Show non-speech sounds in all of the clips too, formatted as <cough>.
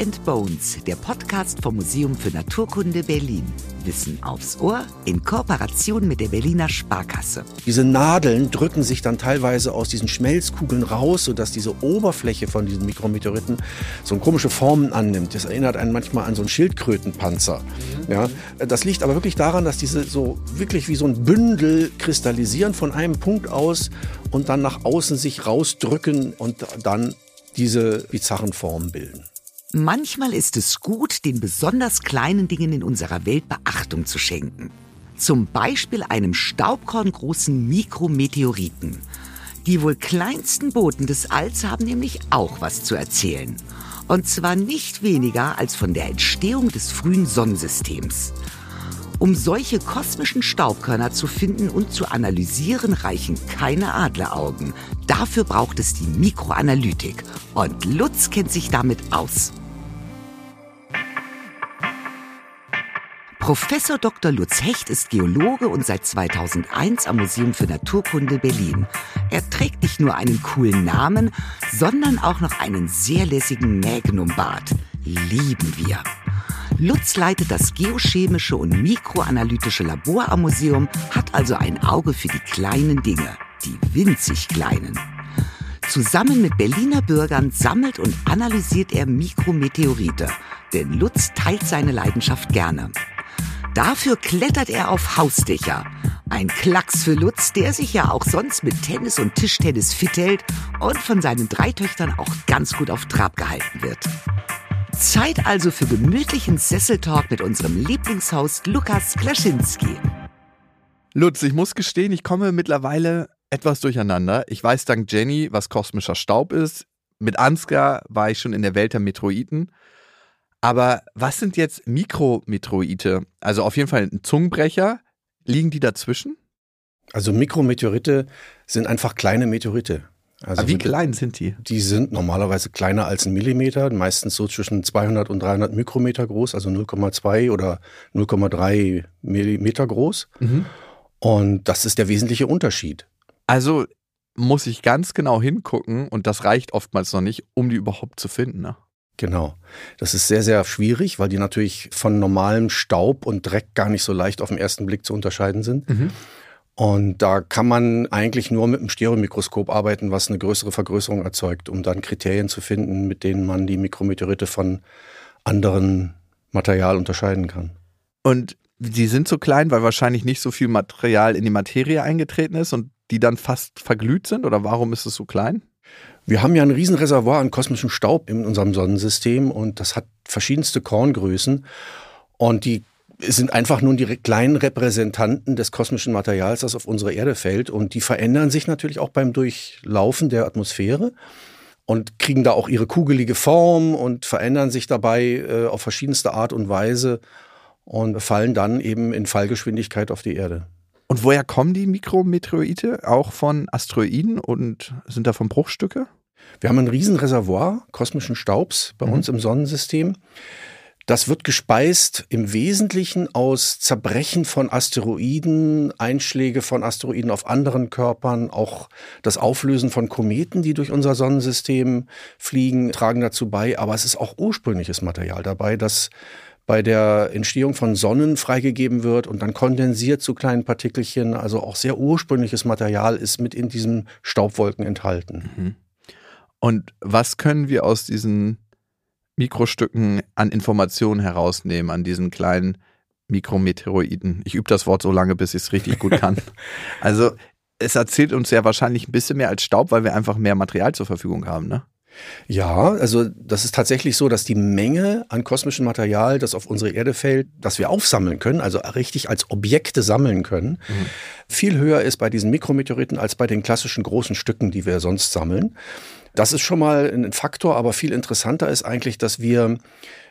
and Bones, der Podcast vom Museum für Naturkunde Berlin. Wissen aufs Ohr in Kooperation mit der Berliner Sparkasse. Diese Nadeln drücken sich dann teilweise aus diesen Schmelzkugeln raus, sodass diese Oberfläche von diesen Mikrometeoriten so komische Formen annimmt. Das erinnert einen manchmal an so einen Schildkrötenpanzer. Mhm. Ja, das liegt aber wirklich daran, dass diese so wirklich wie so ein Bündel kristallisieren von einem Punkt aus und dann nach außen sich rausdrücken und dann diese bizarren Formen bilden. Manchmal ist es gut, den besonders kleinen Dingen in unserer Welt Beachtung zu schenken. Zum Beispiel einem staubkorngroßen Mikrometeoriten. Die wohl kleinsten Boten des Alls haben nämlich auch was zu erzählen. Und zwar nicht weniger als von der Entstehung des frühen Sonnensystems. Um solche kosmischen Staubkörner zu finden und zu analysieren, reichen keine Adleraugen. Dafür braucht es die Mikroanalytik. Und Lutz kennt sich damit aus. Professor Dr. Lutz Hecht ist Geologe und seit 2001 am Museum für Naturkunde Berlin. Er trägt nicht nur einen coolen Namen, sondern auch noch einen sehr lässigen Magnumbart. Lieben wir. Lutz leitet das geochemische und mikroanalytische Labor am Museum, hat also ein Auge für die kleinen Dinge, die winzig kleinen. Zusammen mit Berliner Bürgern sammelt und analysiert er Mikrometeorite, denn Lutz teilt seine Leidenschaft gerne. Dafür klettert er auf Hausdächer. Ein Klacks für Lutz, der sich ja auch sonst mit Tennis und Tischtennis fit hält und von seinen drei Töchtern auch ganz gut auf Trab gehalten wird. Zeit also für gemütlichen Sesseltalk mit unserem Lieblingshost Lukas Klaschinski. Lutz, ich muss gestehen, ich komme mittlerweile etwas durcheinander. Ich weiß dank Jenny, was kosmischer Staub ist. Mit Ansgar war ich schon in der Welt der Metroiden. Aber was sind jetzt Mikrometroide? Also auf jeden Fall ein Zungenbrecher. Liegen die dazwischen? Also Mikrometeorite sind einfach kleine Meteorite. Also Aber wie klein sind die? Die sind normalerweise kleiner als ein Millimeter, meistens so zwischen 200 und 300 Mikrometer groß, also 0,2 oder 0,3 Millimeter groß. Mhm. Und das ist der wesentliche Unterschied. Also muss ich ganz genau hingucken und das reicht oftmals noch nicht, um die überhaupt zu finden. Ne? Genau. Das ist sehr, sehr schwierig, weil die natürlich von normalem Staub und Dreck gar nicht so leicht auf den ersten Blick zu unterscheiden sind. Mhm. Und da kann man eigentlich nur mit einem Stereomikroskop arbeiten, was eine größere Vergrößerung erzeugt, um dann Kriterien zu finden, mit denen man die Mikrometeorite von anderen Material unterscheiden kann. Und die sind so klein, weil wahrscheinlich nicht so viel Material in die Materie eingetreten ist und die dann fast verglüht sind? Oder warum ist es so klein? Wir haben ja ein Riesenreservoir an kosmischem Staub in unserem Sonnensystem und das hat verschiedenste Korngrößen. Und die sind einfach nun die kleinen Repräsentanten des kosmischen Materials, das auf unsere Erde fällt. Und die verändern sich natürlich auch beim Durchlaufen der Atmosphäre und kriegen da auch ihre kugelige Form und verändern sich dabei äh, auf verschiedenste Art und Weise und fallen dann eben in Fallgeschwindigkeit auf die Erde. Und woher kommen die Mikrometeorite? Auch von Asteroiden und sind davon Bruchstücke? Wir haben ein Riesenreservoir kosmischen Staubs bei mhm. uns im Sonnensystem. Das wird gespeist im Wesentlichen aus Zerbrechen von Asteroiden, Einschläge von Asteroiden auf anderen Körpern, auch das Auflösen von Kometen, die durch unser Sonnensystem fliegen, tragen dazu bei. Aber es ist auch ursprüngliches Material dabei, das bei der Entstehung von Sonnen freigegeben wird und dann kondensiert zu kleinen Partikelchen. Also auch sehr ursprüngliches Material ist mit in diesen Staubwolken enthalten. Mhm. Und was können wir aus diesen Mikrostücken an Informationen herausnehmen, an diesen kleinen Mikrometeoroiden. Ich übe das Wort so lange, bis ich es richtig gut kann. <laughs> also es erzählt uns ja wahrscheinlich ein bisschen mehr als Staub, weil wir einfach mehr Material zur Verfügung haben, ne? Ja, also das ist tatsächlich so, dass die Menge an kosmischem Material, das auf unsere Erde fällt, das wir aufsammeln können, also richtig als Objekte sammeln können, mhm. viel höher ist bei diesen Mikrometeoriten als bei den klassischen großen Stücken, die wir sonst sammeln. Das ist schon mal ein Faktor, aber viel interessanter ist eigentlich, dass wir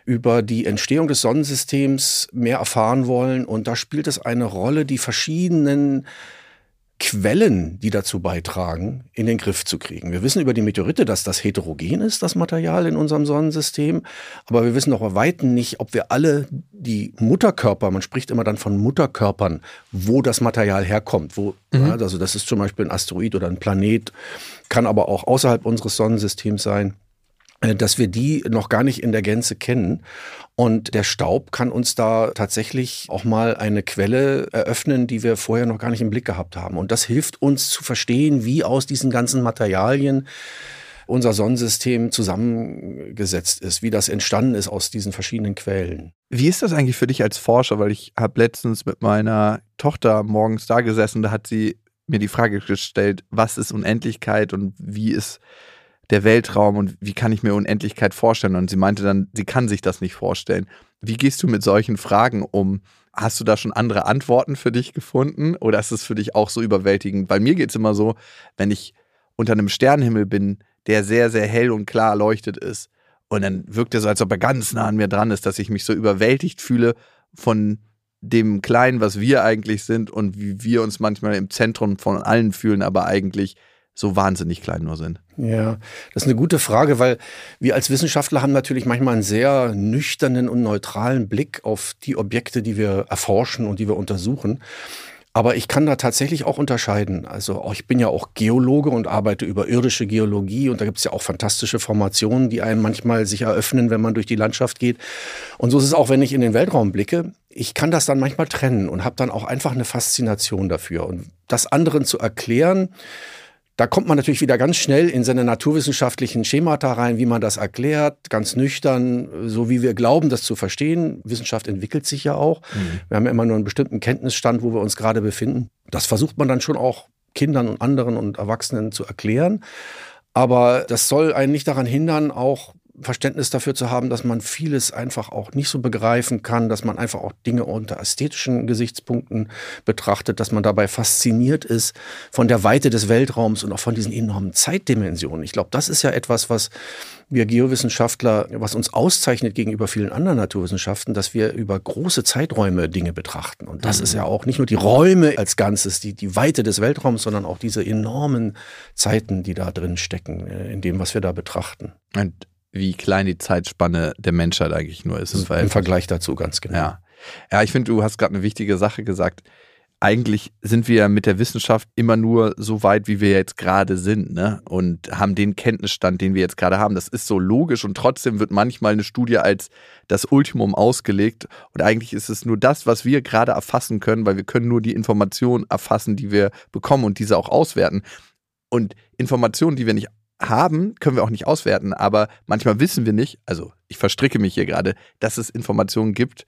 über die Entstehung des Sonnensystems mehr erfahren wollen. Und da spielt es eine Rolle, die verschiedenen Quellen, die dazu beitragen, in den Griff zu kriegen. Wir wissen über die Meteorite, dass das heterogen ist, das Material in unserem Sonnensystem. Aber wir wissen noch bei Weitem nicht, ob wir alle die Mutterkörper, man spricht immer dann von Mutterkörpern, wo das Material herkommt. Wo, mhm. ja, also das ist zum Beispiel ein Asteroid oder ein Planet, kann aber auch außerhalb unseres Sonnensystems sein. Äh, dass wir die noch gar nicht in der Gänze kennen. Und der Staub kann uns da tatsächlich auch mal eine Quelle eröffnen, die wir vorher noch gar nicht im Blick gehabt haben. Und das hilft uns zu verstehen, wie aus diesen ganzen Materialien unser Sonnensystem zusammengesetzt ist, wie das entstanden ist aus diesen verschiedenen Quellen. Wie ist das eigentlich für dich als Forscher? Weil ich habe letztens mit meiner Tochter morgens da gesessen, da hat sie mir die Frage gestellt, was ist Unendlichkeit und wie ist der Weltraum und wie kann ich mir Unendlichkeit vorstellen? Und sie meinte dann, sie kann sich das nicht vorstellen. Wie gehst du mit solchen Fragen um? Hast du da schon andere Antworten für dich gefunden oder ist es für dich auch so überwältigend? Weil mir geht es immer so, wenn ich unter einem Sternenhimmel bin, der sehr, sehr hell und klar erleuchtet ist. Und dann wirkt es so, als ob er ganz nah an mir dran ist, dass ich mich so überwältigt fühle von dem Kleinen, was wir eigentlich sind und wie wir uns manchmal im Zentrum von allen fühlen, aber eigentlich so wahnsinnig klein nur sind. Ja, das ist eine gute Frage, weil wir als Wissenschaftler haben natürlich manchmal einen sehr nüchternen und neutralen Blick auf die Objekte, die wir erforschen und die wir untersuchen. Aber ich kann da tatsächlich auch unterscheiden. Also ich bin ja auch Geologe und arbeite über irdische Geologie und da gibt es ja auch fantastische Formationen, die einem manchmal sich eröffnen, wenn man durch die Landschaft geht. Und so ist es auch, wenn ich in den Weltraum blicke. Ich kann das dann manchmal trennen und habe dann auch einfach eine Faszination dafür. Und das anderen zu erklären, da kommt man natürlich wieder ganz schnell in seine naturwissenschaftlichen Schemata rein, wie man das erklärt, ganz nüchtern, so wie wir glauben, das zu verstehen. Wissenschaft entwickelt sich ja auch. Mhm. Wir haben ja immer nur einen bestimmten Kenntnisstand, wo wir uns gerade befinden. Das versucht man dann schon auch Kindern und anderen und Erwachsenen zu erklären. Aber das soll einen nicht daran hindern, auch Verständnis dafür zu haben, dass man vieles einfach auch nicht so begreifen kann, dass man einfach auch Dinge unter ästhetischen Gesichtspunkten betrachtet, dass man dabei fasziniert ist von der Weite des Weltraums und auch von diesen enormen Zeitdimensionen. Ich glaube, das ist ja etwas, was wir Geowissenschaftler, was uns auszeichnet gegenüber vielen anderen Naturwissenschaften, dass wir über große Zeiträume Dinge betrachten. Und das mhm. ist ja auch nicht nur die Räume als Ganzes, die, die Weite des Weltraums, sondern auch diese enormen Zeiten, die da drin stecken, äh, in dem, was wir da betrachten. Und wie klein die Zeitspanne der Menschheit eigentlich nur ist. Im, Im Vergleich dazu, ganz genau. Ja, ja ich finde, du hast gerade eine wichtige Sache gesagt. Eigentlich sind wir mit der Wissenschaft immer nur so weit, wie wir jetzt gerade sind, ne? Und haben den Kenntnisstand, den wir jetzt gerade haben. Das ist so logisch und trotzdem wird manchmal eine Studie als das Ultimum ausgelegt. Und eigentlich ist es nur das, was wir gerade erfassen können, weil wir können nur die Informationen erfassen, die wir bekommen und diese auch auswerten. Und Informationen, die wir nicht haben, können wir auch nicht auswerten, aber manchmal wissen wir nicht, also ich verstricke mich hier gerade, dass es Informationen gibt,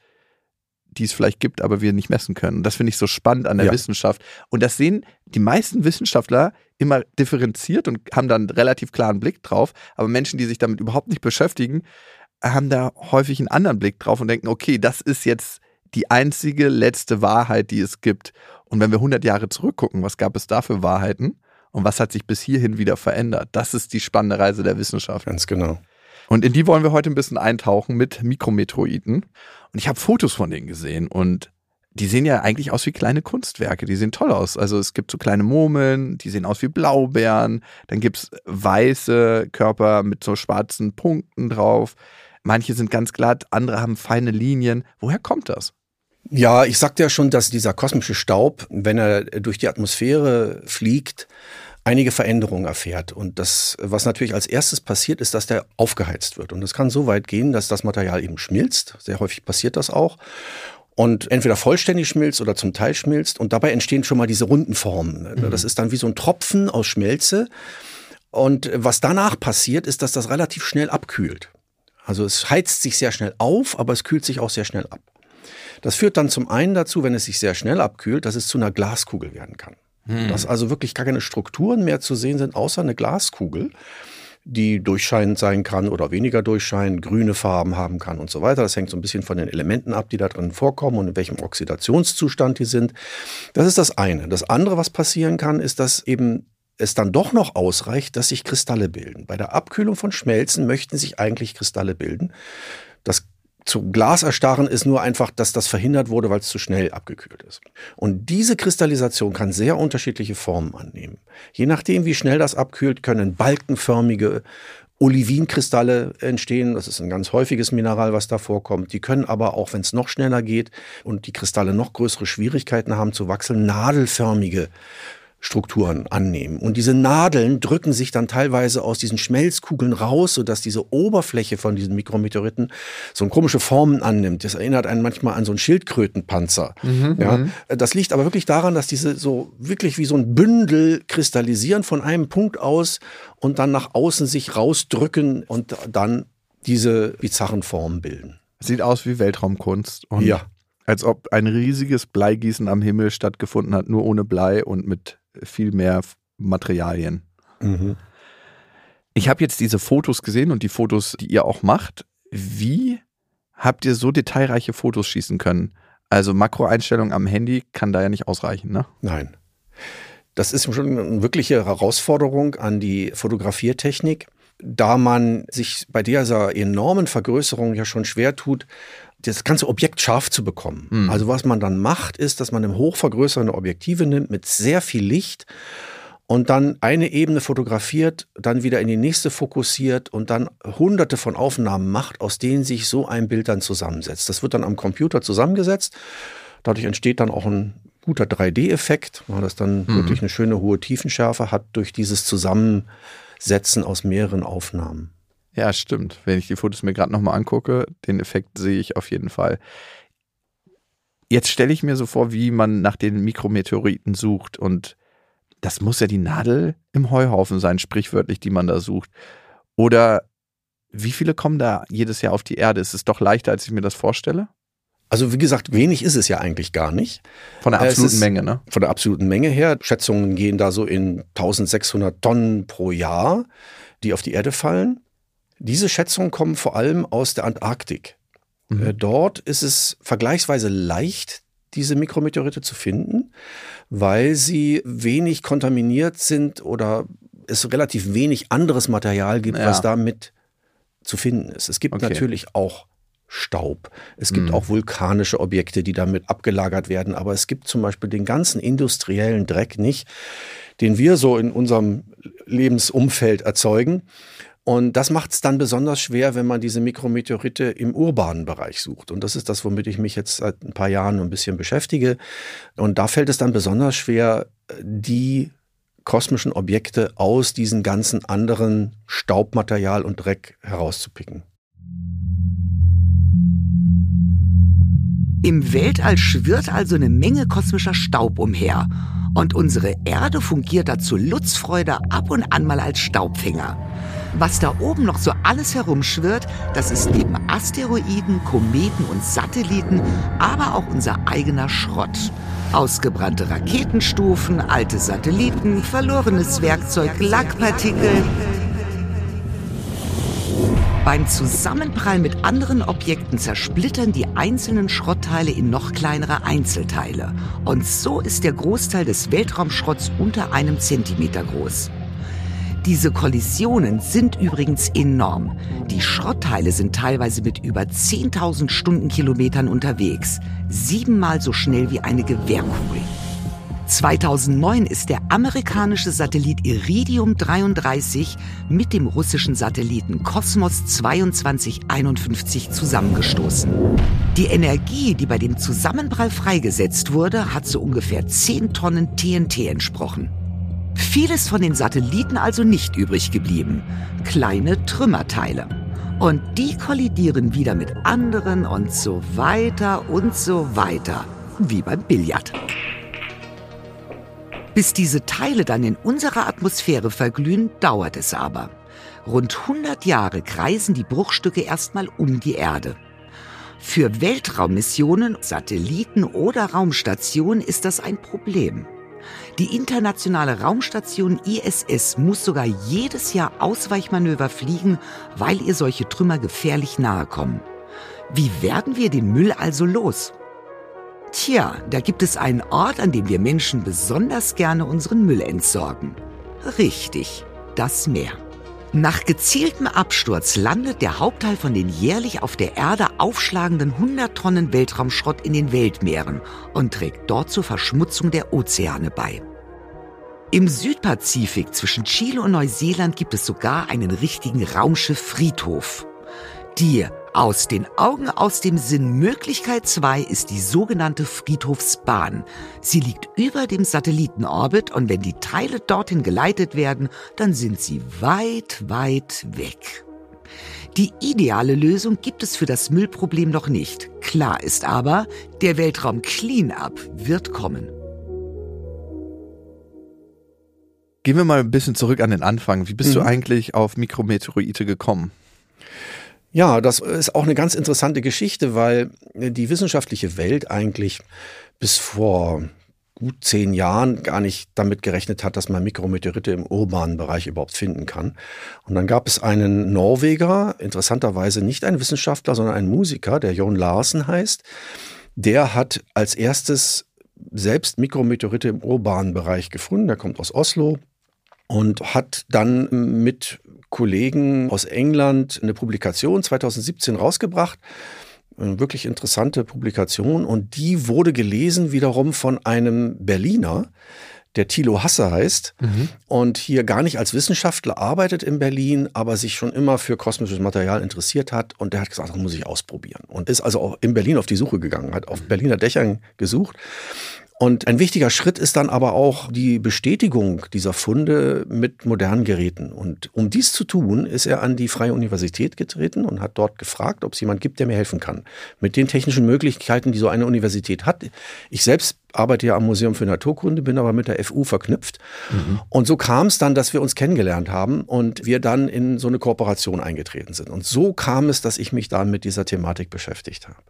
die es vielleicht gibt, aber wir nicht messen können. Und das finde ich so spannend an der ja. Wissenschaft. Und das sehen die meisten Wissenschaftler immer differenziert und haben dann relativ klaren Blick drauf. Aber Menschen, die sich damit überhaupt nicht beschäftigen, haben da häufig einen anderen Blick drauf und denken, okay, das ist jetzt die einzige letzte Wahrheit, die es gibt. Und wenn wir 100 Jahre zurückgucken, was gab es da für Wahrheiten? Und was hat sich bis hierhin wieder verändert. Das ist die spannende Reise der Wissenschaft. Ganz genau. Und in die wollen wir heute ein bisschen eintauchen mit Mikrometroiden. Und ich habe Fotos von denen gesehen und die sehen ja eigentlich aus wie kleine Kunstwerke. Die sehen toll aus. Also es gibt so kleine Murmeln, die sehen aus wie Blaubeeren. Dann gibt es weiße Körper mit so schwarzen Punkten drauf. Manche sind ganz glatt, andere haben feine Linien. Woher kommt das? Ja, ich sagte ja schon, dass dieser kosmische Staub, wenn er durch die Atmosphäre fliegt, einige Veränderungen erfährt. Und das, was natürlich als erstes passiert, ist, dass der aufgeheizt wird. Und es kann so weit gehen, dass das Material eben schmilzt. Sehr häufig passiert das auch. Und entweder vollständig schmilzt oder zum Teil schmilzt. Und dabei entstehen schon mal diese runden Formen. Mhm. Das ist dann wie so ein Tropfen aus Schmelze. Und was danach passiert, ist, dass das relativ schnell abkühlt. Also es heizt sich sehr schnell auf, aber es kühlt sich auch sehr schnell ab. Das führt dann zum einen dazu, wenn es sich sehr schnell abkühlt, dass es zu einer Glaskugel werden kann. Hm. Dass also wirklich gar keine Strukturen mehr zu sehen sind, außer eine Glaskugel, die durchscheinend sein kann oder weniger durchscheinend, grüne Farben haben kann und so weiter. Das hängt so ein bisschen von den Elementen ab, die da drin vorkommen und in welchem Oxidationszustand die sind. Das ist das eine. Das andere, was passieren kann, ist, dass eben es dann doch noch ausreicht, dass sich Kristalle bilden. Bei der Abkühlung von Schmelzen möchten sich eigentlich Kristalle bilden. Das zu Glas erstarren ist nur einfach, dass das verhindert wurde, weil es zu schnell abgekühlt ist. Und diese Kristallisation kann sehr unterschiedliche Formen annehmen. Je nachdem, wie schnell das abkühlt, können balkenförmige Olivinkristalle entstehen. Das ist ein ganz häufiges Mineral, was da vorkommt. Die können aber auch, wenn es noch schneller geht und die Kristalle noch größere Schwierigkeiten haben zu wachsen, nadelförmige Strukturen annehmen. Und diese Nadeln drücken sich dann teilweise aus diesen Schmelzkugeln raus, sodass diese Oberfläche von diesen Mikrometeoriten so eine komische Formen annimmt. Das erinnert einen manchmal an so einen Schildkrötenpanzer. Mhm, ja, mhm. das liegt aber wirklich daran, dass diese so wirklich wie so ein Bündel kristallisieren von einem Punkt aus und dann nach außen sich rausdrücken und dann diese bizarren Formen bilden. Sieht aus wie Weltraumkunst. ja. Als ob ein riesiges Bleigießen am Himmel stattgefunden hat, nur ohne Blei und mit viel mehr Materialien. Mhm. Ich habe jetzt diese Fotos gesehen und die Fotos, die ihr auch macht. Wie habt ihr so detailreiche Fotos schießen können? Also Makroeinstellung am Handy kann da ja nicht ausreichen, ne? Nein. Das ist schon eine wirkliche Herausforderung an die Fotografiertechnik, da man sich bei dieser enormen Vergrößerung ja schon schwer tut, das ganze Objekt scharf zu bekommen. Mhm. Also was man dann macht, ist, dass man im hochvergrößernde Objektive nimmt mit sehr viel Licht und dann eine Ebene fotografiert, dann wieder in die nächste fokussiert und dann hunderte von Aufnahmen macht, aus denen sich so ein Bild dann zusammensetzt. Das wird dann am Computer zusammengesetzt. Dadurch entsteht dann auch ein guter 3D-Effekt, weil das dann mhm. wirklich eine schöne hohe Tiefenschärfe hat durch dieses Zusammensetzen aus mehreren Aufnahmen. Ja, stimmt. Wenn ich die Fotos mir gerade nochmal angucke, den Effekt sehe ich auf jeden Fall. Jetzt stelle ich mir so vor, wie man nach den Mikrometeoriten sucht und das muss ja die Nadel im Heuhaufen sein, sprichwörtlich, die man da sucht. Oder wie viele kommen da jedes Jahr auf die Erde? Ist es doch leichter, als ich mir das vorstelle? Also wie gesagt, wenig ist es ja eigentlich gar nicht. Von der absoluten Menge, ne? Von der absoluten Menge her. Schätzungen gehen da so in 1600 Tonnen pro Jahr, die auf die Erde fallen. Diese Schätzungen kommen vor allem aus der Antarktik. Mhm. Äh, dort ist es vergleichsweise leicht, diese Mikrometeorite zu finden, weil sie wenig kontaminiert sind oder es relativ wenig anderes Material gibt, ja. was damit zu finden ist. Es gibt okay. natürlich auch Staub. Es gibt mhm. auch vulkanische Objekte, die damit abgelagert werden, aber es gibt zum Beispiel den ganzen industriellen Dreck nicht, den wir so in unserem Lebensumfeld erzeugen. Und das macht es dann besonders schwer, wenn man diese Mikrometeorite im urbanen Bereich sucht. Und das ist das, womit ich mich jetzt seit ein paar Jahren ein bisschen beschäftige. Und da fällt es dann besonders schwer, die kosmischen Objekte aus diesem ganzen anderen Staubmaterial und Dreck herauszupicken. Im Weltall schwirrt also eine Menge kosmischer Staub umher. Und unsere Erde fungiert dazu Lutzfreude ab und an mal als Staubfänger. Was da oben noch so alles herumschwirrt, das ist neben Asteroiden, Kometen und Satelliten, aber auch unser eigener Schrott. Ausgebrannte Raketenstufen, alte Satelliten, verlorenes Werkzeug, Lackpartikel. Beim Zusammenprall mit anderen Objekten zersplittern die einzelnen Schrottteile in noch kleinere Einzelteile. Und so ist der Großteil des Weltraumschrotts unter einem Zentimeter groß. Diese Kollisionen sind übrigens enorm. Die Schrottteile sind teilweise mit über 10.000 Stundenkilometern unterwegs, siebenmal so schnell wie eine Gewehrkugel. 2009 ist der amerikanische Satellit Iridium 33 mit dem russischen Satelliten Kosmos 2251 zusammengestoßen. Die Energie, die bei dem Zusammenprall freigesetzt wurde, hat so ungefähr 10 Tonnen TNT entsprochen. Vieles von den Satelliten also nicht übrig geblieben. Kleine Trümmerteile. Und die kollidieren wieder mit anderen und so weiter und so weiter. Wie beim Billard. Bis diese Teile dann in unserer Atmosphäre verglühen, dauert es aber. Rund 100 Jahre kreisen die Bruchstücke erstmal um die Erde. Für Weltraummissionen, Satelliten oder Raumstationen ist das ein Problem. Die internationale Raumstation ISS muss sogar jedes Jahr Ausweichmanöver fliegen, weil ihr solche Trümmer gefährlich nahe kommen. Wie werden wir den Müll also los? Tja, da gibt es einen Ort, an dem wir Menschen besonders gerne unseren Müll entsorgen. Richtig, das Meer. Nach gezieltem Absturz landet der Hauptteil von den jährlich auf der Erde aufschlagenden 100 Tonnen Weltraumschrott in den Weltmeeren und trägt dort zur Verschmutzung der Ozeane bei. Im Südpazifik zwischen Chile und Neuseeland gibt es sogar einen richtigen Raumschiff-Friedhof. Die Aus den Augen, aus dem Sinn Möglichkeit 2 ist die sogenannte Friedhofsbahn. Sie liegt über dem Satellitenorbit und wenn die Teile dorthin geleitet werden, dann sind sie weit, weit weg. Die ideale Lösung gibt es für das Müllproblem noch nicht. Klar ist aber, der Weltraum Cleanup wird kommen. Gehen wir mal ein bisschen zurück an den Anfang. Wie bist mhm. du eigentlich auf Mikrometeorite gekommen? Ja, das ist auch eine ganz interessante Geschichte, weil die wissenschaftliche Welt eigentlich bis vor gut zehn Jahren gar nicht damit gerechnet hat, dass man Mikrometeorite im urbanen Bereich überhaupt finden kann. Und dann gab es einen Norweger, interessanterweise nicht ein Wissenschaftler, sondern ein Musiker, der Jon Larsen heißt. Der hat als erstes selbst Mikrometeorite im urbanen Bereich gefunden. Der kommt aus Oslo und hat dann mit Kollegen aus England eine Publikation 2017 rausgebracht. Eine wirklich interessante Publikation und die wurde gelesen wiederum von einem Berliner, der Thilo Hasse heißt mhm. und hier gar nicht als Wissenschaftler arbeitet in Berlin, aber sich schon immer für kosmisches Material interessiert hat und der hat gesagt, das muss ich ausprobieren und ist also auch in Berlin auf die Suche gegangen, hat auf Berliner Dächern gesucht und ein wichtiger Schritt ist dann aber auch die Bestätigung dieser Funde mit modernen Geräten. Und um dies zu tun, ist er an die Freie Universität getreten und hat dort gefragt, ob es jemand gibt, der mir helfen kann. Mit den technischen Möglichkeiten, die so eine Universität hat. Ich selbst arbeite ja am Museum für Naturkunde, bin aber mit der FU verknüpft. Mhm. Und so kam es dann, dass wir uns kennengelernt haben und wir dann in so eine Kooperation eingetreten sind. Und so kam es, dass ich mich dann mit dieser Thematik beschäftigt habe.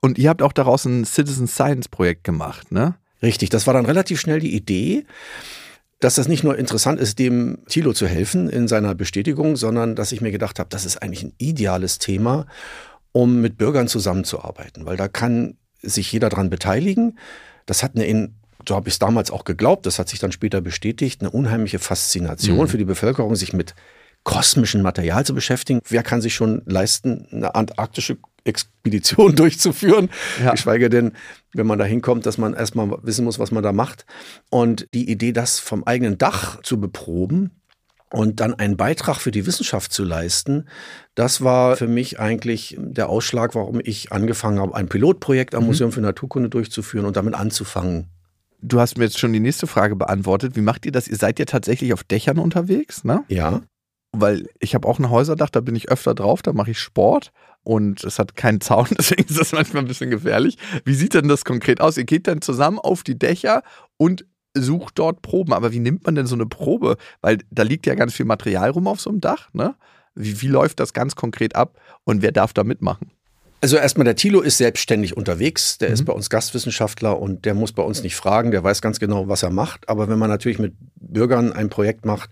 Und ihr habt auch daraus ein Citizen Science Projekt gemacht, ne? Richtig, das war dann relativ schnell die Idee, dass das nicht nur interessant ist, dem Thilo zu helfen in seiner Bestätigung, sondern dass ich mir gedacht habe, das ist eigentlich ein ideales Thema, um mit Bürgern zusammenzuarbeiten, weil da kann sich jeder dran beteiligen. Das hat eine, so habe ich es damals auch geglaubt, das hat sich dann später bestätigt, eine unheimliche Faszination mhm. für die Bevölkerung, sich mit kosmischen Material zu beschäftigen. Wer kann sich schon leisten, eine antarktische Expedition <laughs> durchzuführen. Ja. Geschweige denn, wenn man da hinkommt, dass man erstmal wissen muss, was man da macht. Und die Idee, das vom eigenen Dach zu beproben, und dann einen Beitrag für die Wissenschaft zu leisten, das war für mich eigentlich der Ausschlag, warum ich angefangen habe, ein Pilotprojekt am mhm. Museum für Naturkunde durchzuführen und damit anzufangen. Du hast mir jetzt schon die nächste Frage beantwortet. Wie macht ihr das? Ihr seid ja tatsächlich auf Dächern unterwegs, ne? Ja. Weil ich habe auch ein Häuserdach, da bin ich öfter drauf, da mache ich Sport und es hat keinen Zaun, <laughs> deswegen ist das manchmal ein bisschen gefährlich. Wie sieht denn das konkret aus? Ihr geht dann zusammen auf die Dächer und sucht dort Proben. Aber wie nimmt man denn so eine Probe? Weil da liegt ja ganz viel Material rum auf so einem Dach. Ne? Wie, wie läuft das ganz konkret ab und wer darf da mitmachen? Also erstmal, der Thilo ist selbstständig unterwegs. Der mhm. ist bei uns Gastwissenschaftler und der muss bei uns nicht fragen. Der weiß ganz genau, was er macht. Aber wenn man natürlich mit Bürgern ein Projekt macht,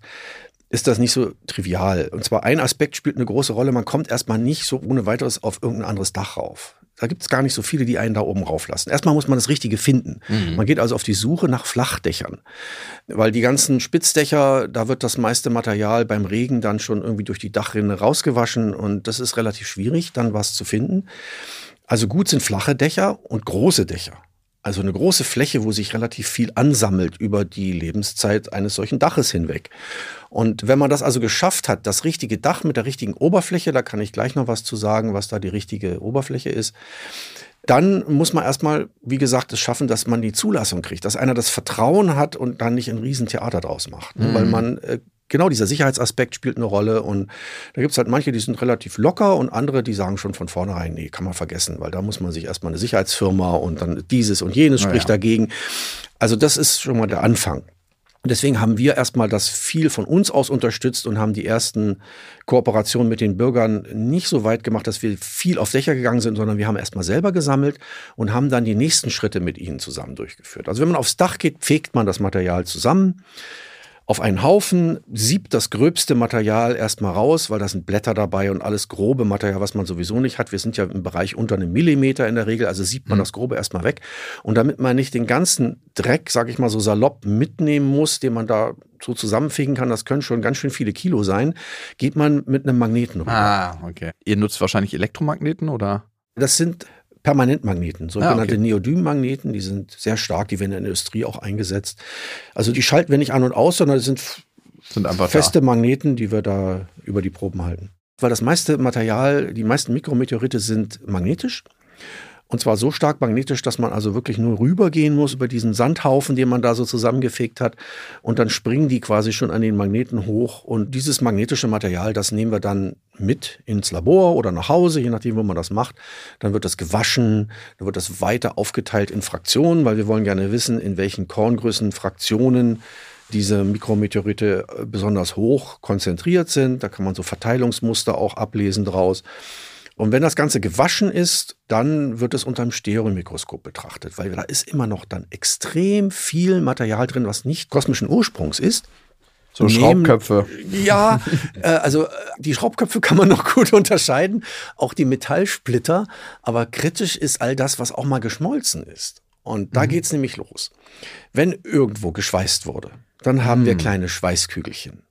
ist das nicht so trivial. Und zwar ein Aspekt spielt eine große Rolle. Man kommt erstmal nicht so ohne weiteres auf irgendein anderes Dach rauf. Da gibt es gar nicht so viele, die einen da oben rauflassen. Erstmal muss man das Richtige finden. Mhm. Man geht also auf die Suche nach Flachdächern. Weil die ganzen Spitzdächer, da wird das meiste Material beim Regen dann schon irgendwie durch die Dachrinne rausgewaschen und das ist relativ schwierig, dann was zu finden. Also gut sind flache Dächer und große Dächer. Also eine große Fläche, wo sich relativ viel ansammelt über die Lebenszeit eines solchen Daches hinweg. Und wenn man das also geschafft hat, das richtige Dach mit der richtigen Oberfläche, da kann ich gleich noch was zu sagen, was da die richtige Oberfläche ist, dann muss man erstmal, wie gesagt, es schaffen, dass man die Zulassung kriegt, dass einer das Vertrauen hat und dann nicht ein Riesentheater draus macht. Mhm. Weil man äh, genau dieser Sicherheitsaspekt spielt eine Rolle. Und da gibt es halt manche, die sind relativ locker und andere, die sagen schon von vornherein, nee, kann man vergessen, weil da muss man sich erstmal eine Sicherheitsfirma und dann dieses und jenes spricht ja. dagegen. Also das ist schon mal der Anfang. Und deswegen haben wir erstmal das viel von uns aus unterstützt und haben die ersten Kooperationen mit den Bürgern nicht so weit gemacht, dass wir viel auf Dächer gegangen sind, sondern wir haben erstmal selber gesammelt und haben dann die nächsten Schritte mit ihnen zusammen durchgeführt. Also wenn man aufs Dach geht, fegt man das Material zusammen auf einen Haufen, siebt das gröbste Material erstmal raus, weil da sind Blätter dabei und alles grobe Material, was man sowieso nicht hat. Wir sind ja im Bereich unter einem Millimeter in der Regel, also siebt man mhm. das Grobe erstmal weg. Und damit man nicht den ganzen Dreck, sag ich mal so salopp, mitnehmen muss, den man da so zusammenfegen kann, das können schon ganz schön viele Kilo sein, geht man mit einem Magneten rüber. Ah, okay. Ihr nutzt wahrscheinlich Elektromagneten oder? Das sind Permanentmagneten, sogenannte ah, okay. Neodym-Magneten, die sind sehr stark, die werden in der Industrie auch eingesetzt. Also die schalten wir nicht an und aus, sondern es sind, sind feste da. Magneten, die wir da über die Proben halten. weil das meiste Material, die meisten Mikrometeorite sind magnetisch. Und zwar so stark magnetisch, dass man also wirklich nur rübergehen muss über diesen Sandhaufen, den man da so zusammengefegt hat. Und dann springen die quasi schon an den Magneten hoch. Und dieses magnetische Material, das nehmen wir dann mit ins Labor oder nach Hause, je nachdem, wo man das macht. Dann wird das gewaschen, dann wird das weiter aufgeteilt in Fraktionen, weil wir wollen gerne wissen, in welchen Korngrößen Fraktionen diese Mikrometeorite äh, besonders hoch konzentriert sind. Da kann man so Verteilungsmuster auch ablesen draus. Und wenn das Ganze gewaschen ist, dann wird es unter dem Stereomikroskop betrachtet, weil da ist immer noch dann extrem viel Material drin, was nicht kosmischen Ursprungs ist. So Nehmen, Schraubköpfe. Ja, äh, also äh, die Schraubköpfe <laughs> kann man noch gut unterscheiden, auch die Metallsplitter, aber kritisch ist all das, was auch mal geschmolzen ist. Und da mhm. geht's nämlich los. Wenn irgendwo geschweißt wurde, dann haben mhm. wir kleine Schweißkügelchen.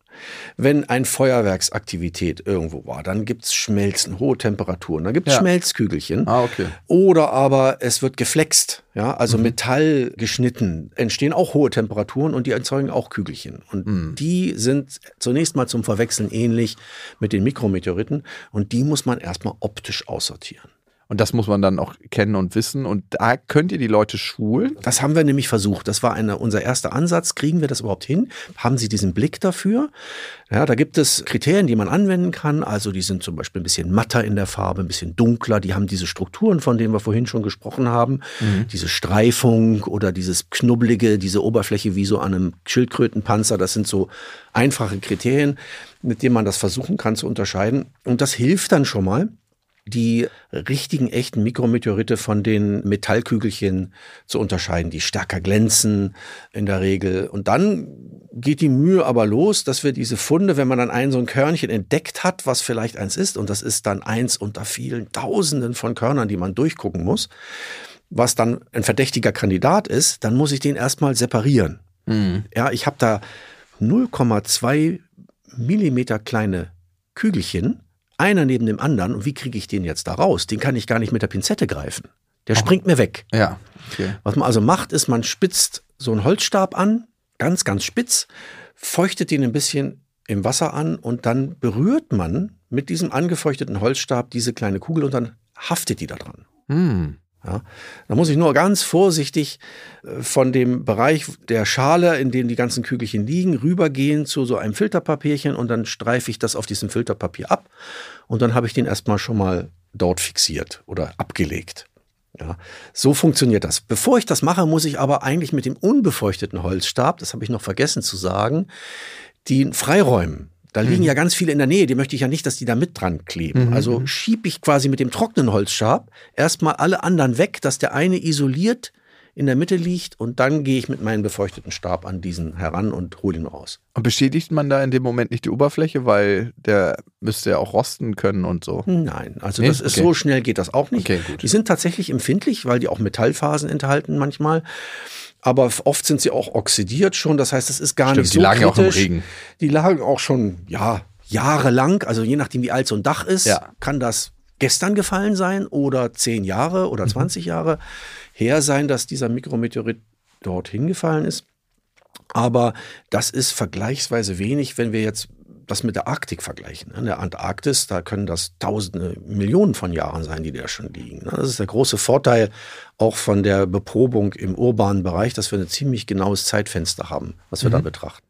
Wenn ein Feuerwerksaktivität irgendwo war, dann gibt es Schmelzen, hohe Temperaturen, dann gibt es ja. Schmelzkügelchen. Ah, okay. Oder aber es wird geflext, ja, also mhm. Metall geschnitten, entstehen auch hohe Temperaturen und die erzeugen auch Kügelchen. Und mhm. die sind zunächst mal zum Verwechseln ähnlich mit den Mikrometeoriten und die muss man erstmal optisch aussortieren. Und das muss man dann auch kennen und wissen. Und da könnt ihr die Leute schulen. Das haben wir nämlich versucht. Das war eine, unser erster Ansatz. Kriegen wir das überhaupt hin? Haben Sie diesen Blick dafür? Ja, da gibt es Kriterien, die man anwenden kann. Also die sind zum Beispiel ein bisschen matter in der Farbe, ein bisschen dunkler. Die haben diese Strukturen, von denen wir vorhin schon gesprochen haben. Mhm. Diese Streifung oder dieses knubbelige, diese Oberfläche wie so an einem Schildkrötenpanzer. Das sind so einfache Kriterien, mit denen man das versuchen kann zu unterscheiden. Und das hilft dann schon mal die richtigen, echten Mikrometeorite von den Metallkügelchen zu unterscheiden, die stärker glänzen in der Regel. Und dann geht die Mühe aber los, dass wir diese Funde, wenn man dann ein so ein Körnchen entdeckt hat, was vielleicht eins ist, und das ist dann eins unter vielen Tausenden von Körnern, die man durchgucken muss, was dann ein verdächtiger Kandidat ist, dann muss ich den erstmal separieren. Mhm. Ja, ich habe da 0,2 Millimeter kleine Kügelchen einer neben dem anderen. Und wie kriege ich den jetzt da raus? Den kann ich gar nicht mit der Pinzette greifen. Der oh. springt mir weg. Ja. Okay. Was man also macht, ist, man spitzt so einen Holzstab an, ganz, ganz spitz, feuchtet den ein bisschen im Wasser an und dann berührt man mit diesem angefeuchteten Holzstab diese kleine Kugel und dann haftet die da dran. Hm. Ja, da muss ich nur ganz vorsichtig äh, von dem Bereich der Schale, in dem die ganzen Kügelchen liegen, rübergehen zu so einem Filterpapierchen und dann streife ich das auf diesem Filterpapier ab und dann habe ich den erstmal schon mal dort fixiert oder abgelegt. Ja, so funktioniert das. Bevor ich das mache, muss ich aber eigentlich mit dem unbefeuchteten Holzstab, das habe ich noch vergessen zu sagen, den freiräumen. Da liegen mhm. ja ganz viele in der Nähe, die möchte ich ja nicht, dass die da mit dran kleben. Mhm. Also mhm. schiebe ich quasi mit dem trockenen Holzstab erstmal alle anderen weg, dass der eine isoliert in der Mitte liegt und dann gehe ich mit meinem befeuchteten Stab an diesen heran und hole ihn raus. Und beschädigt man da in dem Moment nicht die Oberfläche, weil der müsste ja auch rosten können und so? Nein, also nee? das ist okay. so schnell geht das auch nicht. Okay, gut. Die sind tatsächlich empfindlich, weil die auch Metallphasen enthalten manchmal aber oft sind sie auch oxidiert schon. Das heißt, es ist gar Stimmt, nicht so die lagen kritisch. auch im Regen. Die lagen auch schon, ja, jahrelang. Also je nachdem, wie alt so ein Dach ist, ja. kann das gestern gefallen sein oder zehn Jahre oder 20 mhm. Jahre her sein, dass dieser Mikrometeorit dort hingefallen ist. Aber das ist vergleichsweise wenig, wenn wir jetzt das mit der Arktik vergleichen. In der Antarktis, da können das Tausende, Millionen von Jahren sein, die da schon liegen. Das ist der große Vorteil auch von der Beprobung im urbanen Bereich, dass wir ein ziemlich genaues Zeitfenster haben, was wir mhm. da betrachten.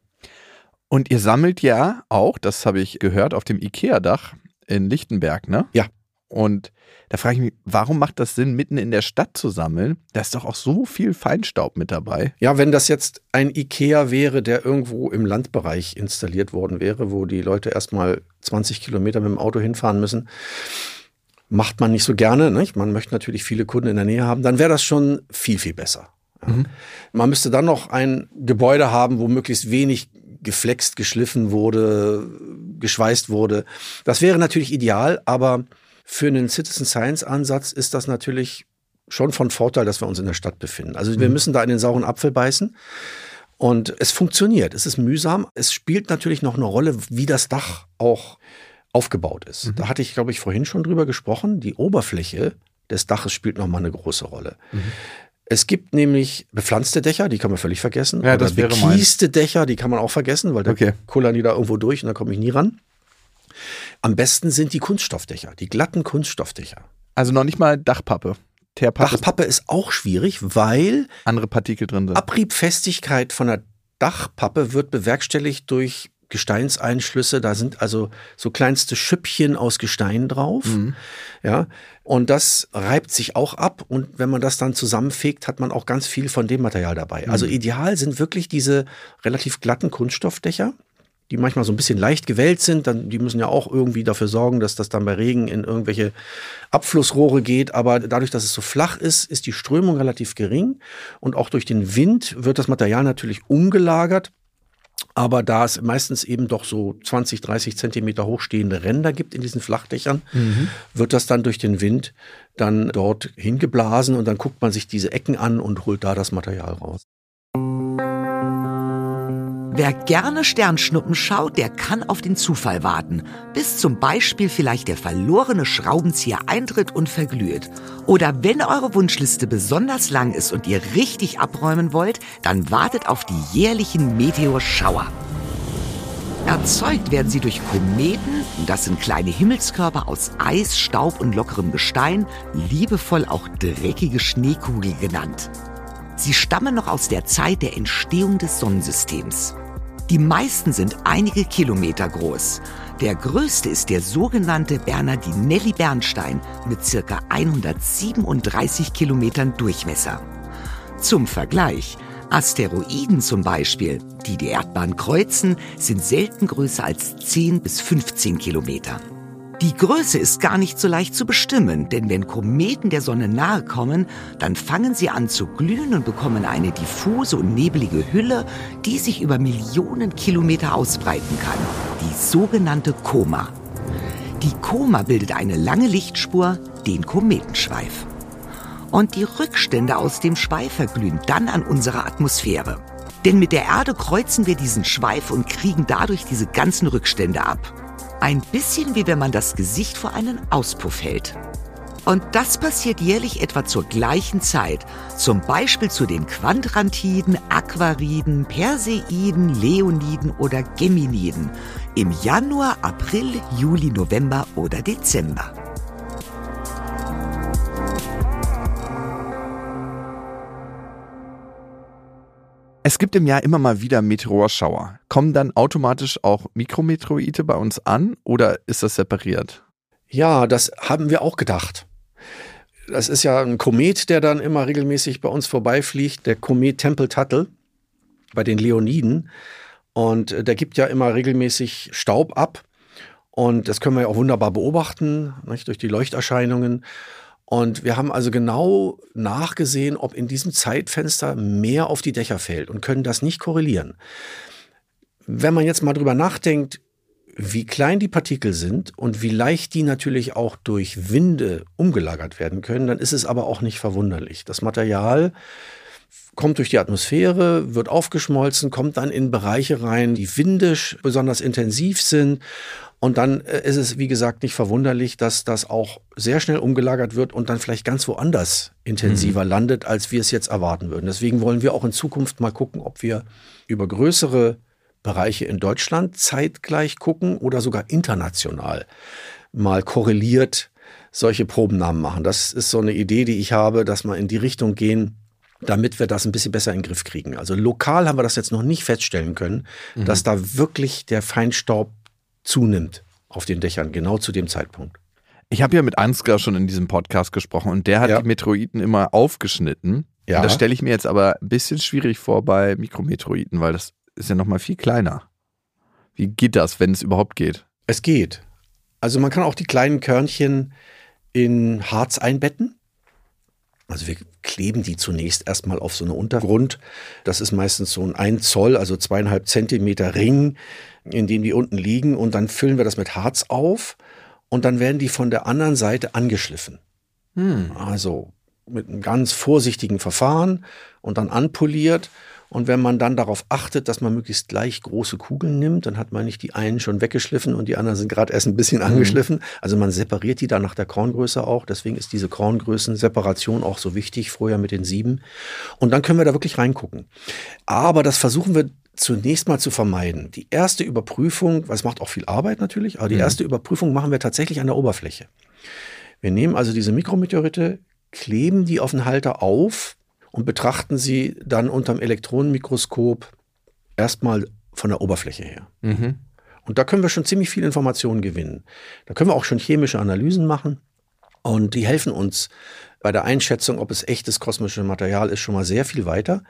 Und ihr sammelt ja auch, das habe ich gehört, auf dem IKEA-Dach in Lichtenberg, ne? Ja. Und da frage ich mich, warum macht das Sinn, mitten in der Stadt zu sammeln? Da ist doch auch so viel Feinstaub mit dabei. Ja, wenn das jetzt ein IKEA wäre, der irgendwo im Landbereich installiert worden wäre, wo die Leute erstmal 20 Kilometer mit dem Auto hinfahren müssen, macht man nicht so gerne. Nicht? Man möchte natürlich viele Kunden in der Nähe haben. Dann wäre das schon viel, viel besser. Mhm. Man müsste dann noch ein Gebäude haben, wo möglichst wenig geflext, geschliffen wurde, geschweißt wurde. Das wäre natürlich ideal, aber für einen Citizen Science Ansatz ist das natürlich schon von Vorteil, dass wir uns in der Stadt befinden. Also wir mhm. müssen da in den sauren Apfel beißen. Und es funktioniert. Es ist mühsam. Es spielt natürlich noch eine Rolle, wie das Dach auch aufgebaut ist. Mhm. Da hatte ich, glaube ich, vorhin schon drüber gesprochen. Die Oberfläche des Daches spielt noch mal eine große Rolle. Mhm. Es gibt nämlich bepflanzte Dächer, die kann man völlig vergessen. Ja, das wäre bekieste Dächer, die kann man auch vergessen, weil da okay. kullern die da irgendwo durch und da komme ich nie ran. Am besten sind die Kunststoffdächer, die glatten Kunststoffdächer. Also noch nicht mal Dachpappe. Teerpappe. Dachpappe ist auch schwierig, weil andere Partikel drin sind. Abriebfestigkeit von der Dachpappe wird bewerkstelligt durch Gesteinseinschlüsse. Da sind also so kleinste Schüppchen aus Gestein drauf. Mhm. Ja, und das reibt sich auch ab. Und wenn man das dann zusammenfegt, hat man auch ganz viel von dem Material dabei. Mhm. Also ideal sind wirklich diese relativ glatten Kunststoffdächer die manchmal so ein bisschen leicht gewellt sind, dann, die müssen ja auch irgendwie dafür sorgen, dass das dann bei Regen in irgendwelche Abflussrohre geht. Aber dadurch, dass es so flach ist, ist die Strömung relativ gering und auch durch den Wind wird das Material natürlich umgelagert. Aber da es meistens eben doch so 20, 30 Zentimeter hochstehende Ränder gibt in diesen Flachdächern, mhm. wird das dann durch den Wind dann dort hingeblasen und dann guckt man sich diese Ecken an und holt da das Material raus. Wer gerne Sternschnuppen schaut, der kann auf den Zufall warten, bis zum Beispiel vielleicht der verlorene Schraubenzieher eintritt und verglüht. Oder wenn eure Wunschliste besonders lang ist und ihr richtig abräumen wollt, dann wartet auf die jährlichen Meteorschauer. Erzeugt werden sie durch Kometen, das sind kleine Himmelskörper aus Eis, Staub und lockerem Gestein, liebevoll auch dreckige Schneekugel genannt. Sie stammen noch aus der Zeit der Entstehung des Sonnensystems. Die meisten sind einige Kilometer groß. Der größte ist der sogenannte Bernardinelli-Bernstein mit circa 137 Kilometern Durchmesser. Zum Vergleich, Asteroiden zum Beispiel, die die Erdbahn kreuzen, sind selten größer als 10 bis 15 Kilometer. Die Größe ist gar nicht so leicht zu bestimmen, denn wenn Kometen der Sonne nahe kommen, dann fangen sie an zu glühen und bekommen eine diffuse und nebelige Hülle, die sich über Millionen Kilometer ausbreiten kann, die sogenannte Koma. Die Koma bildet eine lange Lichtspur, den Kometenschweif. Und die Rückstände aus dem Schweif verglühen dann an unserer Atmosphäre. Denn mit der Erde kreuzen wir diesen Schweif und kriegen dadurch diese ganzen Rückstände ab. Ein bisschen wie wenn man das Gesicht vor einen Auspuff hält. Und das passiert jährlich etwa zur gleichen Zeit. Zum Beispiel zu den Quadrantiden, Aquariden, Perseiden, Leoniden oder Geminiden. Im Januar, April, Juli, November oder Dezember. Es gibt im Jahr immer mal wieder Meteorschauer. Kommen dann automatisch auch Mikrometeorite bei uns an oder ist das separiert? Ja, das haben wir auch gedacht. Das ist ja ein Komet, der dann immer regelmäßig bei uns vorbeifliegt, der Komet Tempel-Tuttle bei den Leoniden. Und der gibt ja immer regelmäßig Staub ab. Und das können wir ja auch wunderbar beobachten, nicht, durch die Leuchterscheinungen. Und wir haben also genau nachgesehen, ob in diesem Zeitfenster mehr auf die Dächer fällt und können das nicht korrelieren. Wenn man jetzt mal drüber nachdenkt, wie klein die Partikel sind und wie leicht die natürlich auch durch Winde umgelagert werden können, dann ist es aber auch nicht verwunderlich. Das Material kommt durch die Atmosphäre, wird aufgeschmolzen, kommt dann in Bereiche rein, die windisch besonders intensiv sind und dann äh, ist es, wie gesagt, nicht verwunderlich, dass das auch sehr schnell umgelagert wird und dann vielleicht ganz woanders intensiver mhm. landet, als wir es jetzt erwarten würden. Deswegen wollen wir auch in Zukunft mal gucken, ob wir über größere Bereiche in Deutschland zeitgleich gucken oder sogar international mal korreliert solche Probennahmen machen. Das ist so eine Idee, die ich habe, dass wir in die Richtung gehen, damit wir das ein bisschen besser in den Griff kriegen. Also lokal haben wir das jetzt noch nicht feststellen können, mhm. dass da wirklich der Feinstaub zunimmt auf den Dächern, genau zu dem Zeitpunkt. Ich habe ja mit Ansgar schon in diesem Podcast gesprochen und der hat ja. die Meteoriten immer aufgeschnitten. Ja. Das stelle ich mir jetzt aber ein bisschen schwierig vor bei Mikrometeoriten, weil das ist ja nochmal viel kleiner. Wie geht das, wenn es überhaupt geht? Es geht. Also man kann auch die kleinen Körnchen in Harz einbetten. Also wir kleben die zunächst erstmal auf so eine Untergrund. Das ist meistens so ein 1 Zoll, also zweieinhalb Zentimeter Ring, in dem die unten liegen. Und dann füllen wir das mit Harz auf und dann werden die von der anderen Seite angeschliffen. Hm. Also mit einem ganz vorsichtigen Verfahren und dann anpoliert. Und wenn man dann darauf achtet, dass man möglichst gleich große Kugeln nimmt, dann hat man nicht die einen schon weggeschliffen und die anderen sind gerade erst ein bisschen mhm. angeschliffen. Also man separiert die dann nach der Korngröße auch. Deswegen ist diese Korngrößenseparation auch so wichtig, vorher mit den sieben. Und dann können wir da wirklich reingucken. Aber das versuchen wir zunächst mal zu vermeiden. Die erste Überprüfung, was macht auch viel Arbeit natürlich, aber die mhm. erste Überprüfung machen wir tatsächlich an der Oberfläche. Wir nehmen also diese Mikrometeorite, kleben die auf den Halter auf und betrachten sie dann unterm Elektronenmikroskop erstmal von der Oberfläche her. Mhm. Und da können wir schon ziemlich viel Informationen gewinnen. Da können wir auch schon chemische Analysen machen und die helfen uns bei der Einschätzung, ob es echtes kosmisches Material ist, schon mal sehr viel weiter.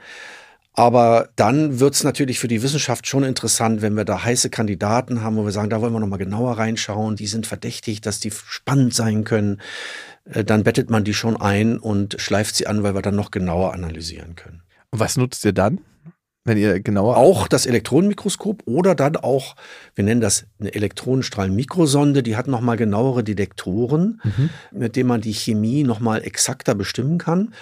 Aber dann wird es natürlich für die Wissenschaft schon interessant, wenn wir da heiße Kandidaten haben, wo wir sagen, da wollen wir nochmal genauer reinschauen, die sind verdächtig, dass die spannend sein können. Äh, dann bettet man die schon ein und schleift sie an, weil wir dann noch genauer analysieren können. Und was nutzt ihr dann? Wenn ihr genauer. Auch das Elektronenmikroskop oder dann auch, wir nennen das eine Elektronenstrahlmikrosonde, die hat nochmal genauere Detektoren, mhm. mit denen man die Chemie nochmal exakter bestimmen kann.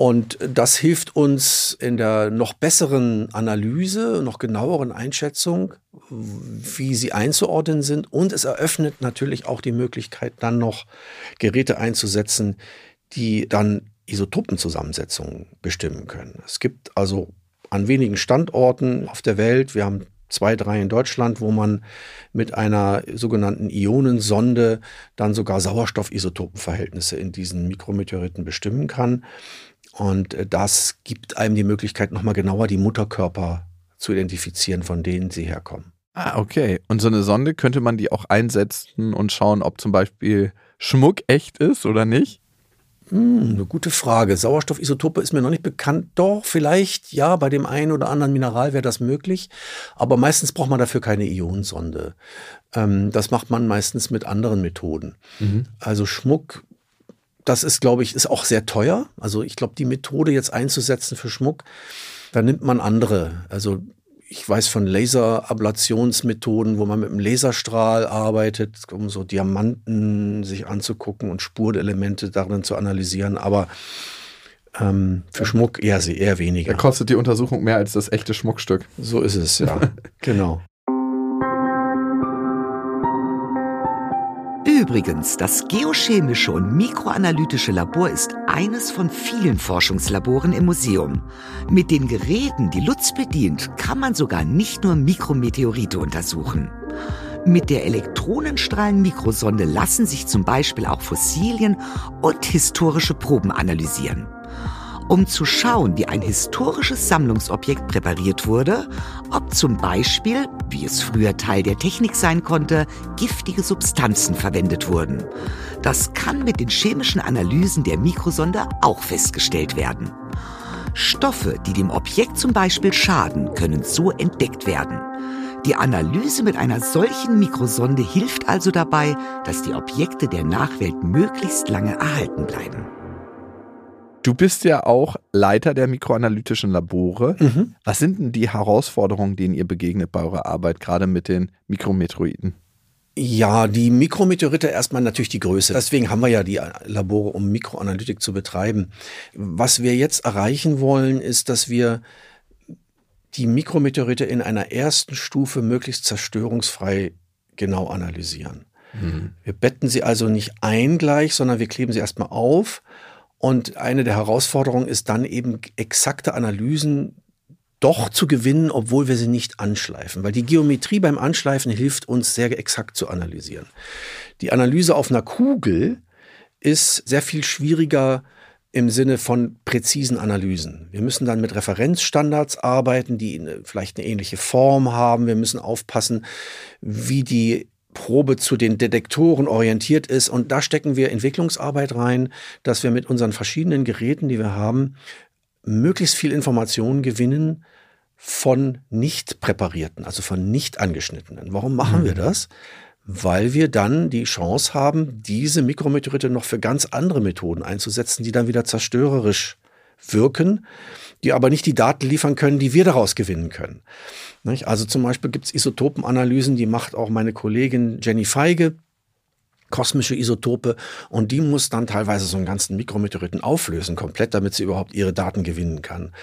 Und das hilft uns in der noch besseren Analyse, noch genaueren Einschätzung, wie sie einzuordnen sind. Und es eröffnet natürlich auch die Möglichkeit, dann noch Geräte einzusetzen, die dann Isotopenzusammensetzungen bestimmen können. Es gibt also an wenigen Standorten auf der Welt, wir haben zwei, drei in Deutschland, wo man mit einer sogenannten Ionensonde dann sogar Sauerstoffisotopenverhältnisse in diesen Mikrometeoriten bestimmen kann. Und äh, das gibt einem die Möglichkeit, nochmal genauer die Mutterkörper zu identifizieren, von denen sie herkommen. Ah, okay. Und so eine Sonde könnte man die auch einsetzen und schauen, ob zum Beispiel Schmuck echt ist oder nicht? Hm, eine gute Frage. Sauerstoffisotope ist mir noch nicht bekannt. Doch, vielleicht, ja, bei dem einen oder anderen Mineral wäre das möglich. Aber meistens braucht man dafür keine Ionensonde. Ähm, das macht man meistens mit anderen Methoden. Mhm. Also Schmuck das ist, glaube ich, ist auch sehr teuer. Also ich glaube, die Methode jetzt einzusetzen für Schmuck, da nimmt man andere. Also ich weiß von Laserablationsmethoden, wo man mit einem Laserstrahl arbeitet, um so Diamanten sich anzugucken und Spurenelemente darin zu analysieren. Aber ähm, für Schmuck eher, eher weniger. Da kostet die Untersuchung mehr als das echte Schmuckstück. So ist es, ja. <laughs> genau. Übrigens, das geochemische und mikroanalytische Labor ist eines von vielen Forschungslaboren im Museum. Mit den Geräten, die Lutz bedient, kann man sogar nicht nur Mikrometeorite untersuchen. Mit der Elektronenstrahlenmikrosonde lassen sich zum Beispiel auch Fossilien und historische Proben analysieren um zu schauen, wie ein historisches Sammlungsobjekt präpariert wurde, ob zum Beispiel, wie es früher Teil der Technik sein konnte, giftige Substanzen verwendet wurden. Das kann mit den chemischen Analysen der Mikrosonde auch festgestellt werden. Stoffe, die dem Objekt zum Beispiel schaden, können so entdeckt werden. Die Analyse mit einer solchen Mikrosonde hilft also dabei, dass die Objekte der Nachwelt möglichst lange erhalten bleiben. Du bist ja auch Leiter der mikroanalytischen Labore. Mhm. Was sind denn die Herausforderungen, denen ihr begegnet bei eurer Arbeit, gerade mit den Mikrometeoriten? Ja, die Mikrometeorite erstmal natürlich die Größe. Deswegen haben wir ja die Labore, um Mikroanalytik zu betreiben. Was wir jetzt erreichen wollen, ist, dass wir die Mikrometeorite in einer ersten Stufe möglichst zerstörungsfrei genau analysieren. Mhm. Wir betten sie also nicht ein gleich, sondern wir kleben sie erstmal auf und eine der Herausforderungen ist dann eben exakte Analysen doch zu gewinnen, obwohl wir sie nicht anschleifen. Weil die Geometrie beim Anschleifen hilft uns sehr exakt zu analysieren. Die Analyse auf einer Kugel ist sehr viel schwieriger im Sinne von präzisen Analysen. Wir müssen dann mit Referenzstandards arbeiten, die vielleicht eine ähnliche Form haben. Wir müssen aufpassen, wie die Probe zu den Detektoren orientiert ist. Und da stecken wir Entwicklungsarbeit rein, dass wir mit unseren verschiedenen Geräten, die wir haben, möglichst viel Informationen gewinnen von nicht präparierten, also von nicht angeschnittenen. Warum machen mhm. wir das? Weil wir dann die Chance haben, diese Mikrometeorite noch für ganz andere Methoden einzusetzen, die dann wieder zerstörerisch wirken, die aber nicht die Daten liefern können, die wir daraus gewinnen können. Also zum Beispiel gibt es Isotopenanalysen, die macht auch meine Kollegin Jenny Feige, kosmische Isotope und die muss dann teilweise so einen ganzen Mikrometeoriten auflösen, komplett, damit sie überhaupt ihre Daten gewinnen kann.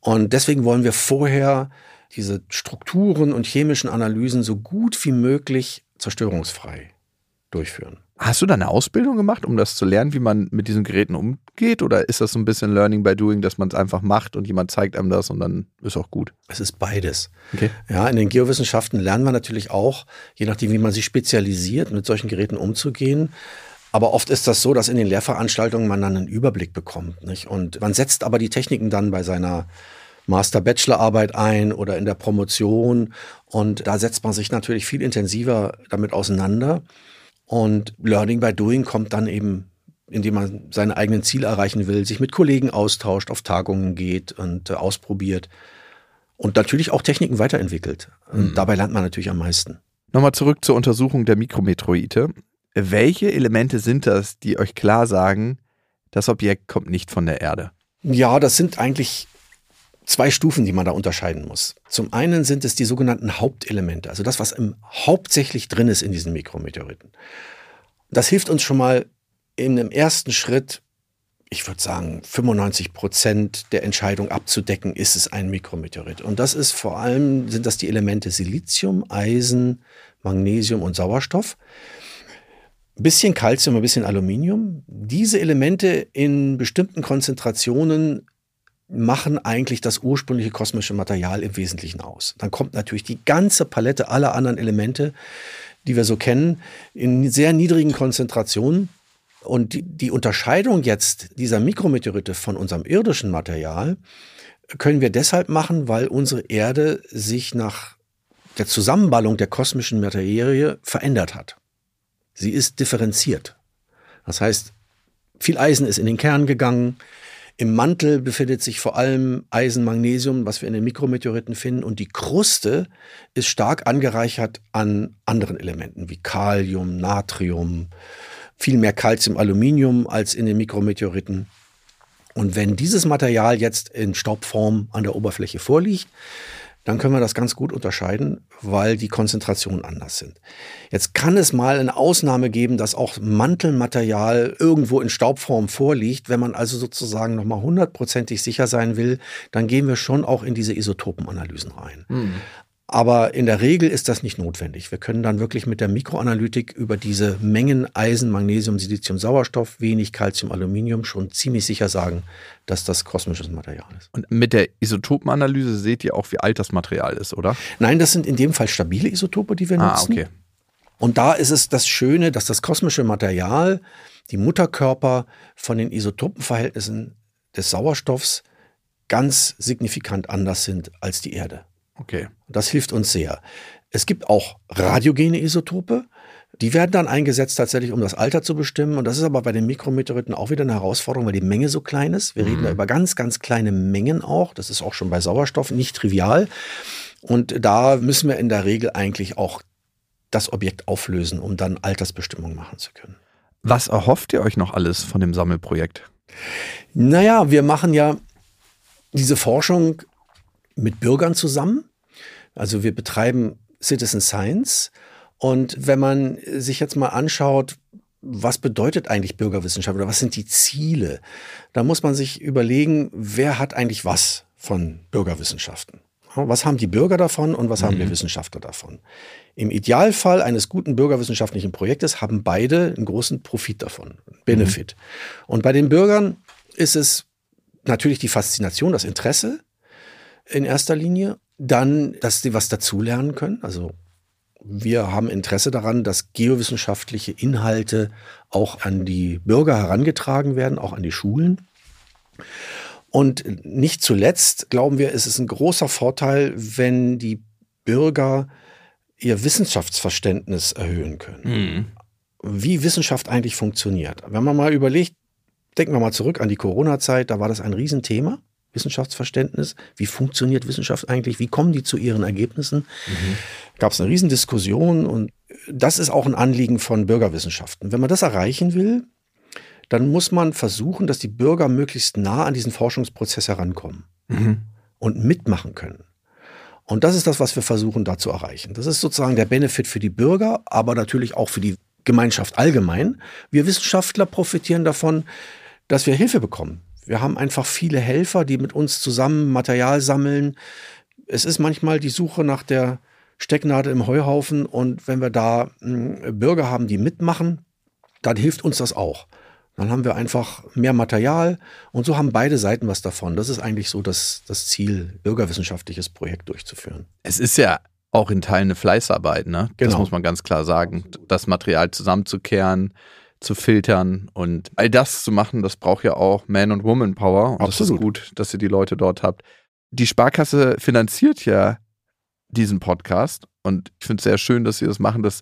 Und deswegen wollen wir vorher diese Strukturen und chemischen Analysen so gut wie möglich zerstörungsfrei durchführen. Hast du da eine Ausbildung gemacht, um das zu lernen, wie man mit diesen Geräten umgeht? Oder ist das so ein bisschen Learning by Doing, dass man es einfach macht und jemand zeigt einem das und dann ist auch gut? Es ist beides. Okay. Ja, in den Geowissenschaften lernen wir natürlich auch, je nachdem, wie man sich spezialisiert, mit solchen Geräten umzugehen. Aber oft ist das so, dass in den Lehrveranstaltungen man dann einen Überblick bekommt. Nicht? Und man setzt aber die Techniken dann bei seiner Master-Bachelor-Arbeit ein oder in der Promotion. Und da setzt man sich natürlich viel intensiver damit auseinander. Und Learning by Doing kommt dann eben, indem man seine eigenen Ziele erreichen will, sich mit Kollegen austauscht, auf Tagungen geht und äh, ausprobiert und natürlich auch Techniken weiterentwickelt. Mhm. dabei lernt man natürlich am meisten. Nochmal zurück zur Untersuchung der Mikrometroide. Welche Elemente sind das, die euch klar sagen, das Objekt kommt nicht von der Erde? Ja, das sind eigentlich zwei Stufen, die man da unterscheiden muss. Zum einen sind es die sogenannten Hauptelemente, also das, was im, hauptsächlich drin ist in diesen Mikrometeoriten. Das hilft uns schon mal in einem ersten Schritt, ich würde sagen, 95 Prozent der Entscheidung abzudecken, ist es ein Mikrometeorit. Und das ist vor allem, sind das die Elemente Silizium, Eisen, Magnesium und Sauerstoff. Bisschen Calcium, ein bisschen Aluminium. Diese Elemente in bestimmten Konzentrationen machen eigentlich das ursprüngliche kosmische Material im Wesentlichen aus. Dann kommt natürlich die ganze Palette aller anderen Elemente, die wir so kennen, in sehr niedrigen Konzentrationen. Und die, die Unterscheidung jetzt dieser Mikrometeorite von unserem irdischen Material können wir deshalb machen, weil unsere Erde sich nach der Zusammenballung der kosmischen Materie verändert hat. Sie ist differenziert. Das heißt, viel Eisen ist in den Kern gegangen, im Mantel befindet sich vor allem Eisen, Magnesium, was wir in den Mikrometeoriten finden. Und die Kruste ist stark angereichert an anderen Elementen wie Kalium, Natrium, viel mehr Calcium, Aluminium als in den Mikrometeoriten. Und wenn dieses Material jetzt in Staubform an der Oberfläche vorliegt, dann können wir das ganz gut unterscheiden, weil die Konzentrationen anders sind. Jetzt kann es mal eine Ausnahme geben, dass auch Mantelmaterial irgendwo in Staubform vorliegt. Wenn man also sozusagen nochmal hundertprozentig sicher sein will, dann gehen wir schon auch in diese Isotopenanalysen rein. Mhm. Aber in der Regel ist das nicht notwendig. Wir können dann wirklich mit der Mikroanalytik über diese Mengen Eisen, Magnesium, Silizium, Sauerstoff, wenig Calcium, Aluminium schon ziemlich sicher sagen, dass das kosmisches Material ist. Und mit der Isotopenanalyse seht ihr auch, wie alt das Material ist, oder? Nein, das sind in dem Fall stabile Isotope, die wir ah, nutzen. Okay. Und da ist es das Schöne, dass das kosmische Material, die Mutterkörper von den Isotopenverhältnissen des Sauerstoffs ganz signifikant anders sind als die Erde. Okay. Das hilft uns sehr. Es gibt auch radiogene Isotope. Die werden dann eingesetzt tatsächlich, um das Alter zu bestimmen. Und das ist aber bei den Mikrometeoriten auch wieder eine Herausforderung, weil die Menge so klein ist. Wir mhm. reden da über ganz, ganz kleine Mengen auch. Das ist auch schon bei Sauerstoff nicht trivial. Und da müssen wir in der Regel eigentlich auch das Objekt auflösen, um dann Altersbestimmung machen zu können. Was erhofft ihr euch noch alles von dem Sammelprojekt? Naja, wir machen ja diese Forschung mit Bürgern zusammen. Also wir betreiben Citizen Science. Und wenn man sich jetzt mal anschaut, was bedeutet eigentlich Bürgerwissenschaft oder was sind die Ziele, da muss man sich überlegen, wer hat eigentlich was von Bürgerwissenschaften? Was haben die Bürger davon und was mhm. haben wir Wissenschaftler davon? Im Idealfall eines guten bürgerwissenschaftlichen Projektes haben beide einen großen Profit davon, Benefit. Mhm. Und bei den Bürgern ist es natürlich die Faszination, das Interesse in erster Linie dann, dass sie was dazulernen können. Also wir haben Interesse daran, dass geowissenschaftliche Inhalte auch an die Bürger herangetragen werden, auch an die Schulen. Und nicht zuletzt glauben wir, es ist ein großer Vorteil, wenn die Bürger ihr Wissenschaftsverständnis erhöhen können. Mhm. Wie Wissenschaft eigentlich funktioniert. Wenn man mal überlegt, denken wir mal zurück an die Corona-Zeit, da war das ein Riesenthema. Wissenschaftsverständnis. Wie funktioniert Wissenschaft eigentlich? Wie kommen die zu ihren Ergebnissen? Mhm. Gab es eine Riesendiskussion und das ist auch ein Anliegen von Bürgerwissenschaften. Wenn man das erreichen will, dann muss man versuchen, dass die Bürger möglichst nah an diesen Forschungsprozess herankommen mhm. und mitmachen können. Und das ist das, was wir versuchen da zu erreichen. Das ist sozusagen der Benefit für die Bürger, aber natürlich auch für die Gemeinschaft allgemein. Wir Wissenschaftler profitieren davon, dass wir Hilfe bekommen. Wir haben einfach viele Helfer, die mit uns zusammen Material sammeln. Es ist manchmal die Suche nach der Stecknadel im Heuhaufen und wenn wir da hm, Bürger haben, die mitmachen, dann hilft uns das auch. Dann haben wir einfach mehr Material und so haben beide Seiten was davon. Das ist eigentlich so das, das Ziel, bürgerwissenschaftliches Projekt durchzuführen. Es ist ja auch in Teilen eine Fleißarbeit, ne? Genau. Das muss man ganz klar sagen. Das Material zusammenzukehren, zu filtern und all das zu machen, das braucht ja auch Man- und Woman-Power. Und das ist Absolut. gut, dass ihr die Leute dort habt. Die Sparkasse finanziert ja diesen Podcast und ich finde es sehr schön, dass sie das machen, dass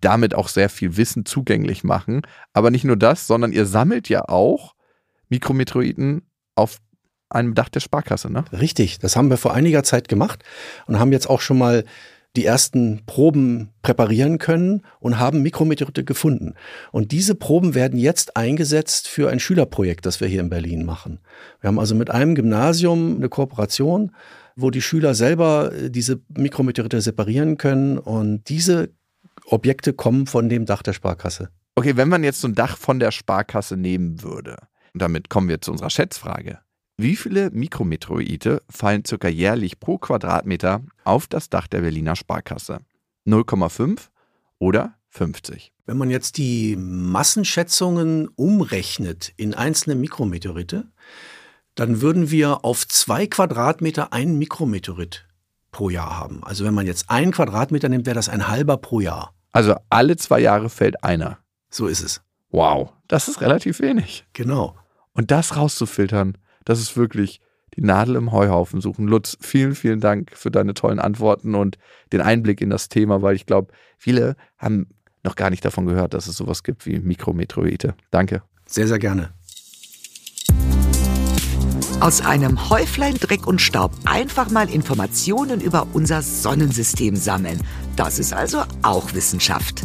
damit auch sehr viel Wissen zugänglich machen. Aber nicht nur das, sondern ihr sammelt ja auch Mikrometeoriten auf einem Dach der Sparkasse, ne? Richtig, das haben wir vor einiger Zeit gemacht und haben jetzt auch schon mal die ersten Proben präparieren können und haben Mikrometeorite gefunden. Und diese Proben werden jetzt eingesetzt für ein Schülerprojekt, das wir hier in Berlin machen. Wir haben also mit einem Gymnasium eine Kooperation, wo die Schüler selber äh, diese Mikrometeorite separieren können und diese Objekte kommen von dem Dach der Sparkasse. Okay, wenn man jetzt so ein Dach von der Sparkasse nehmen würde, und damit kommen wir zu unserer Schätzfrage. Wie viele Mikrometeorite fallen circa jährlich pro Quadratmeter auf das Dach der Berliner Sparkasse? 0,5 oder 50? Wenn man jetzt die Massenschätzungen umrechnet in einzelne Mikrometeorite, dann würden wir auf zwei Quadratmeter einen Mikrometeorit pro Jahr haben. Also wenn man jetzt einen Quadratmeter nimmt, wäre das ein halber pro Jahr. Also alle zwei Jahre fällt einer. So ist es. Wow, das ist relativ wenig. Genau. Und das rauszufiltern, das ist wirklich die Nadel im Heuhaufen suchen. Lutz, vielen, vielen Dank für deine tollen Antworten und den Einblick in das Thema, weil ich glaube, viele haben noch gar nicht davon gehört, dass es sowas gibt wie Mikrometeorite. Danke. Sehr, sehr gerne. Aus einem Häuflein Dreck und Staub einfach mal Informationen über unser Sonnensystem sammeln. Das ist also auch Wissenschaft.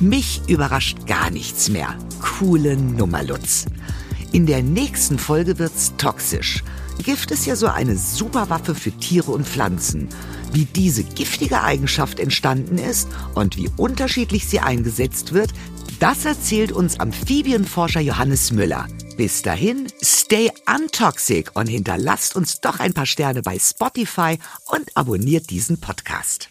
Mich überrascht gar nichts mehr. Coole Nummer, Lutz. In der nächsten Folge wird's toxisch. Gift ist ja so eine Superwaffe für Tiere und Pflanzen. Wie diese giftige Eigenschaft entstanden ist und wie unterschiedlich sie eingesetzt wird, das erzählt uns Amphibienforscher Johannes Müller. Bis dahin, stay untoxic und hinterlasst uns doch ein paar Sterne bei Spotify und abonniert diesen Podcast.